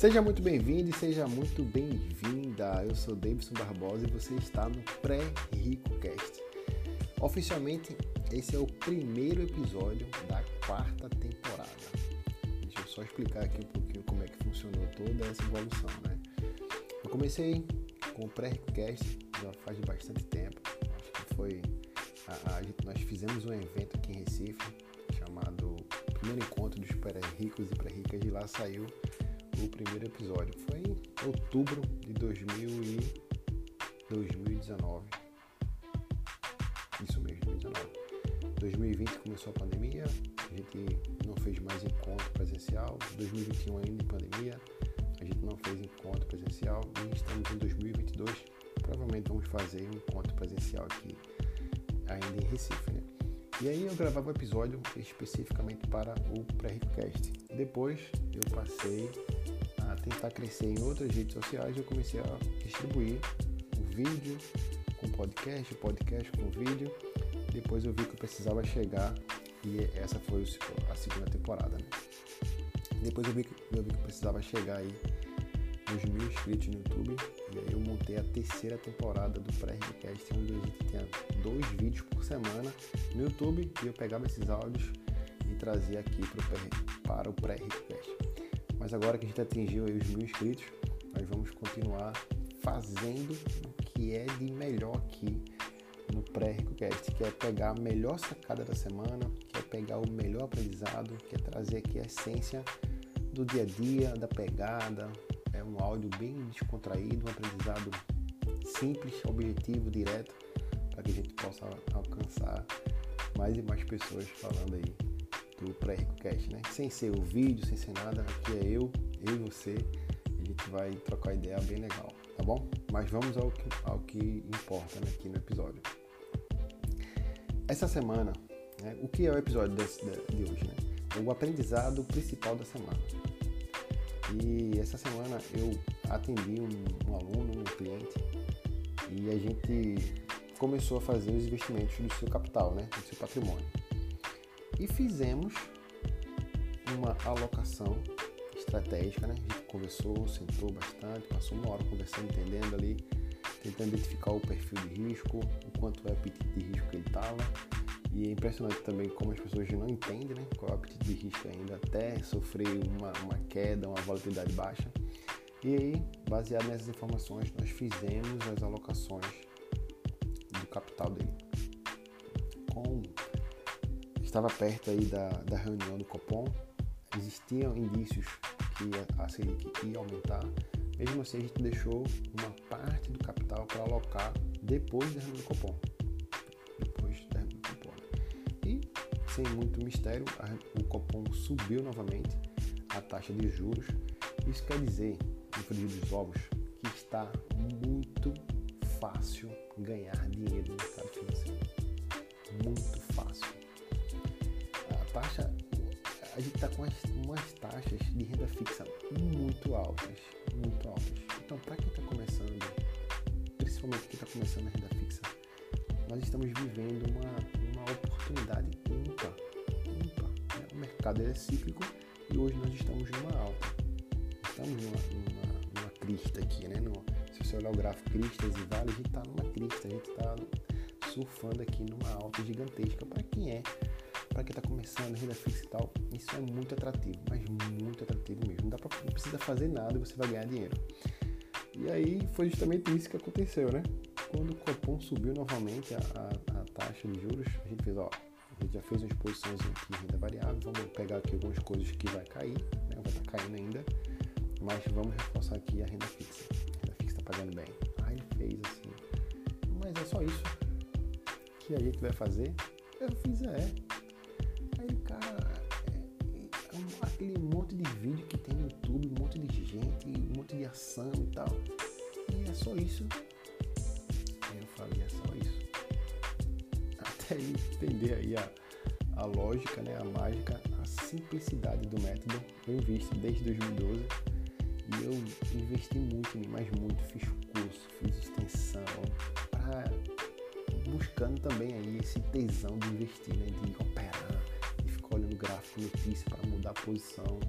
Seja muito bem-vindo e seja muito bem-vinda. Eu sou Davidson Barbosa e você está no Pré-Rico Cast. Oficialmente, esse é o primeiro episódio da quarta temporada. Deixa eu só explicar aqui um pouquinho como é que funcionou toda essa evolução, né? Eu comecei com o Pré-Rico Cast já faz bastante tempo. Acho que foi. A, a, nós fizemos um evento aqui em Recife chamado Primeiro Encontro dos Pré-Ricos e Pré-Ricas. De lá saiu o primeiro episódio. Foi em outubro de 2000 e 2019. Isso mesmo, 2019. 2020 começou a pandemia, a gente não fez mais encontro presencial. 2021 ainda em pandemia, a gente não fez encontro presencial e estamos em 2022. Provavelmente vamos fazer um encontro presencial aqui ainda em Recife, né? E aí eu gravava um episódio especificamente para o Pré-Ricocast. Depois eu passei tentar crescer em outras redes sociais, eu comecei a distribuir o vídeo com podcast, podcast com vídeo. Depois eu vi que eu precisava chegar e essa foi a segunda temporada. Né? Depois eu vi, que, eu vi que eu precisava chegar aí nos mil inscritos no YouTube e aí eu montei a terceira temporada do pré-recast onde a gente tinha dois vídeos por semana no YouTube e eu pegava esses áudios e trazia aqui pro, para o pré-recast. Mas agora que a gente atingiu os mil inscritos, nós vamos continuar fazendo o que é de melhor aqui no pré-RicoCast, que é pegar a melhor sacada da semana, que é pegar o melhor aprendizado, que é trazer aqui a essência do dia a dia, da pegada. É um áudio bem descontraído, um aprendizado simples, objetivo, direto, para que a gente possa alcançar mais e mais pessoas falando aí do pré-RicoCast, né? Sem ser o vídeo, sem ser nada, aqui é eu, eu e você, a gente vai trocar ideia bem legal, tá bom? Mas vamos ao que, ao que importa né, aqui no episódio. Essa semana, né, o que é o episódio desse, de, hoje, né? O aprendizado principal da semana. E essa semana eu atendi um, um aluno, um cliente, e a gente começou a fazer os investimentos do seu capital, né, do seu patrimônio e fizemos uma alocação estratégica, né? A gente conversou, sentou bastante, passou uma hora conversando, entendendo ali, tentando identificar o perfil de risco, o quanto é o apetite de risco que ele estava. E é impressionante também como as pessoas não entendem né, qual é o apetite de risco ainda, até sofrer uma, uma queda, uma volatilidade baixa. E aí, baseado nessas informações, nós fizemos as alocações do capital dele estava perto aí da, da reunião do Copom, existiam indícios que a Selic ia aumentar, mesmo assim a gente deixou uma parte do capital para alocar depois da reunião do Copom. Depois da reunião do Copom. E, sem muito mistério, a, o Copom subiu novamente a taxa de juros. Isso quer dizer, no frigir dos ovos, que está muito fácil ganhar dinheiro no mercado financeiro. Muito fácil taxa, a gente está com as, umas taxas de renda fixa muito altas, muito altas. Então, para quem está começando, principalmente quem está começando a renda fixa, nós estamos vivendo uma, uma oportunidade ímpar. ímpar né? O mercado é cíclico e hoje nós estamos numa alta. Estamos numa, numa, numa crista aqui, né? No, se você olhar o gráfico cristas e vales, a gente está numa crista, a gente está surfando aqui numa alta gigantesca para quem é para quem está começando, renda fixa e tal, isso é muito atrativo, mas muito atrativo mesmo. Não, dá pra, não precisa fazer nada e você vai ganhar dinheiro. E aí foi justamente isso que aconteceu, né? Quando o Copom subiu novamente a, a, a taxa de juros, a gente fez, ó, a gente já fez uma exposição aqui de renda variável, vamos pegar aqui algumas coisas que vai cair, né? vai estar tá caindo ainda, mas vamos reforçar aqui a renda fixa. A renda fixa está pagando bem. Aí ele fez assim, mas é só isso que a gente vai fazer? Eu fiz, é, ação e tal. E é só isso. Eu falei, é só isso. Até entender aí a, a lógica, né, a mágica, a simplicidade do método. Eu invisto desde 2012 e eu investi muito mas muito. Fiz curso, fiz extensão, pra, buscando também aí esse tesão de investir, né, de operar gráfico, notícia para mudar a posição,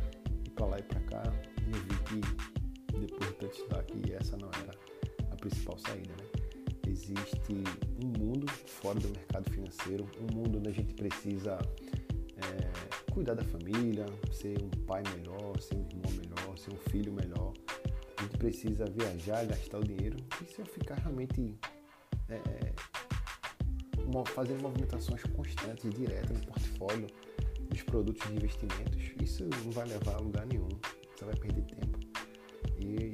ir para lá e para cá. eu vi que Um mundo fora do mercado financeiro, um mundo onde a gente precisa é, cuidar da família, ser um pai melhor, ser um irmão melhor, ser um filho melhor. A gente precisa viajar, gastar o dinheiro. E se eu ficar realmente é, é fazendo movimentações constantes e diretas no portfólio dos produtos de investimentos, isso não vai levar a lugar nenhum. Você vai perder tempo. E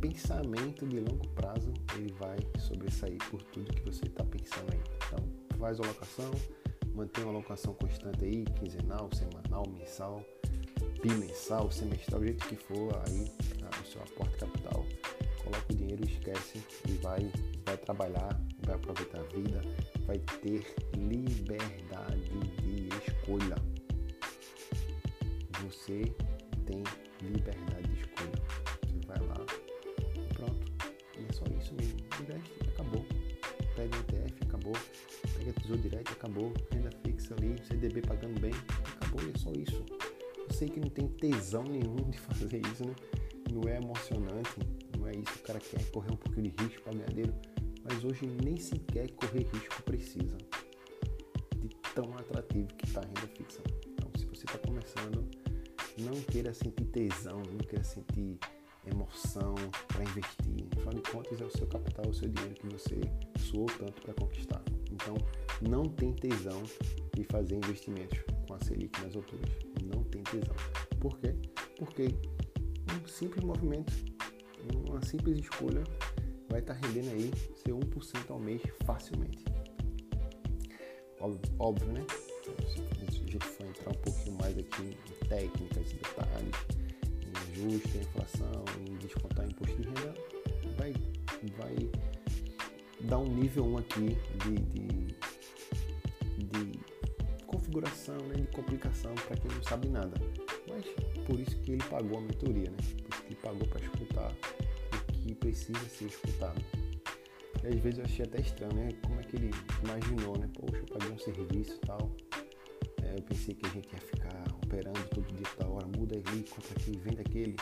pensamento de longo prazo ele vai sobressair por tudo que você está pensando aí. Então, faz a alocação, mantém uma alocação constante aí, quinzenal, semanal, mensal, bimensal, semestral, o jeito que for aí o seu aporte capital. Coloca o dinheiro, esquece e vai, vai trabalhar, vai aproveitar a vida, vai ter liberdade de escolha. Você tem liberdade tesouro direto, acabou. Renda fixa ali, CDB pagando bem, acabou e é só isso. Eu sei que não tem tesão nenhum de fazer isso, né? Não é emocionante, não é isso. O cara quer correr um pouquinho de risco para ganhar dinheiro mas hoje nem sequer correr risco precisa de tão atrativo que está a renda fixa. Então, se você está começando, não queira sentir tesão, não queira sentir emoção para investir. Afinal de contas, é o seu capital, o seu dinheiro que você suou tanto para conquistar. Então, não tem tesão de fazer investimentos com a Selic nas alturas. Não tem tesão. Por quê? Porque um simples movimento, uma simples escolha vai estar tá rendendo aí seu 1% ao mês facilmente. Óbvio, óbvio, né? A gente for entrar um pouquinho mais aqui em técnicas, detalhes, em ajuste, inflação, em descontar imposto de renda, vai, vai dar um nível 1 aqui de, de, de configuração, né? de complicação para quem não sabe nada. Mas por isso que ele pagou a mentoria, né? Por isso que ele pagou para escutar que precisa ser escutado. E às vezes eu achei até estranho, né? Como é que ele imaginou, né? Poxa, eu paguei um serviço e tal. É, eu pensei que a gente ia ficar operando todo dia, toda hora, muda ali, compra aqui, vende aquele.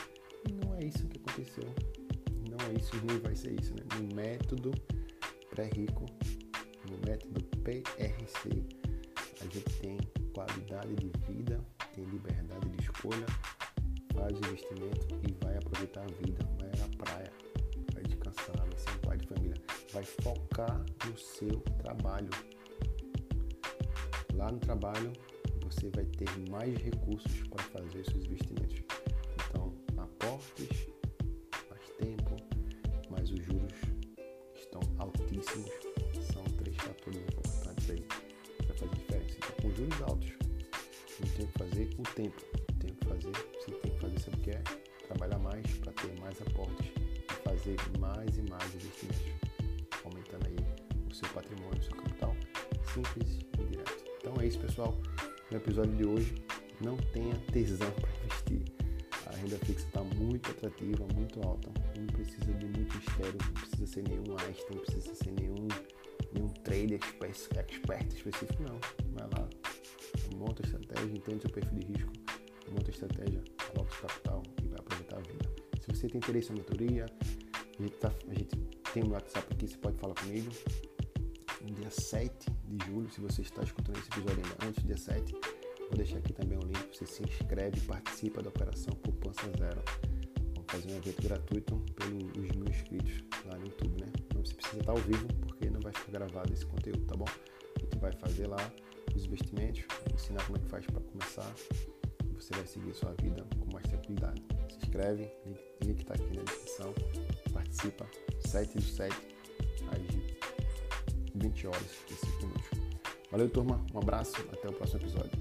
E não é isso que aconteceu. Não é isso, nem vai ser isso, né? No método pré-rico, no método PRC, a gente tem qualidade de vida, tem liberdade de escolha, faz investimento e vai aproveitar a vida, vai à praia vai focar no seu trabalho. Lá no trabalho, você vai ter mais recursos para fazer seus investimentos. Então, aportes, tempo. Tem que fazer, você tem que fazer, sabe o que é? Trabalhar mais para ter mais aportes e fazer mais e mais investimentos aumentando aí o seu patrimônio, o seu capital, simples e direto. Então é isso, pessoal. No episódio de hoje, não tenha tesão para investir. A renda fixa está muito atrativa, muito alta. Não precisa de muito mistério, não precisa ser nenhum Einstein, não precisa ser nenhum, nenhum trader expert específico, não. Vai lá, monta estratégia, entende seu perfil de risco, monta estratégia, coloca o capital e vai aproveitar a vida. Se você tem interesse em mentoria, a gente, tá, a gente tem o WhatsApp aqui, você pode falar comigo. No dia 7 de julho, se você está escutando esse episódio ainda antes do dia 7, vou deixar aqui também o link. Você se inscreve participa da Operação Poupança Zero. Vamos fazer um evento gratuito pelos mil inscritos lá no YouTube, né? Não você precisa estar ao vivo, porque não vai ficar gravado esse conteúdo, tá bom? A gente vai fazer lá os investimentos, ensinar como é que faz para começar. Você vai seguir sua vida com mais tranquilidade. Se inscreve, link está aqui na descrição participa 7 do 7 às 20 horas e 5 minutos. Valeu, turma. Um abraço. Até o próximo episódio.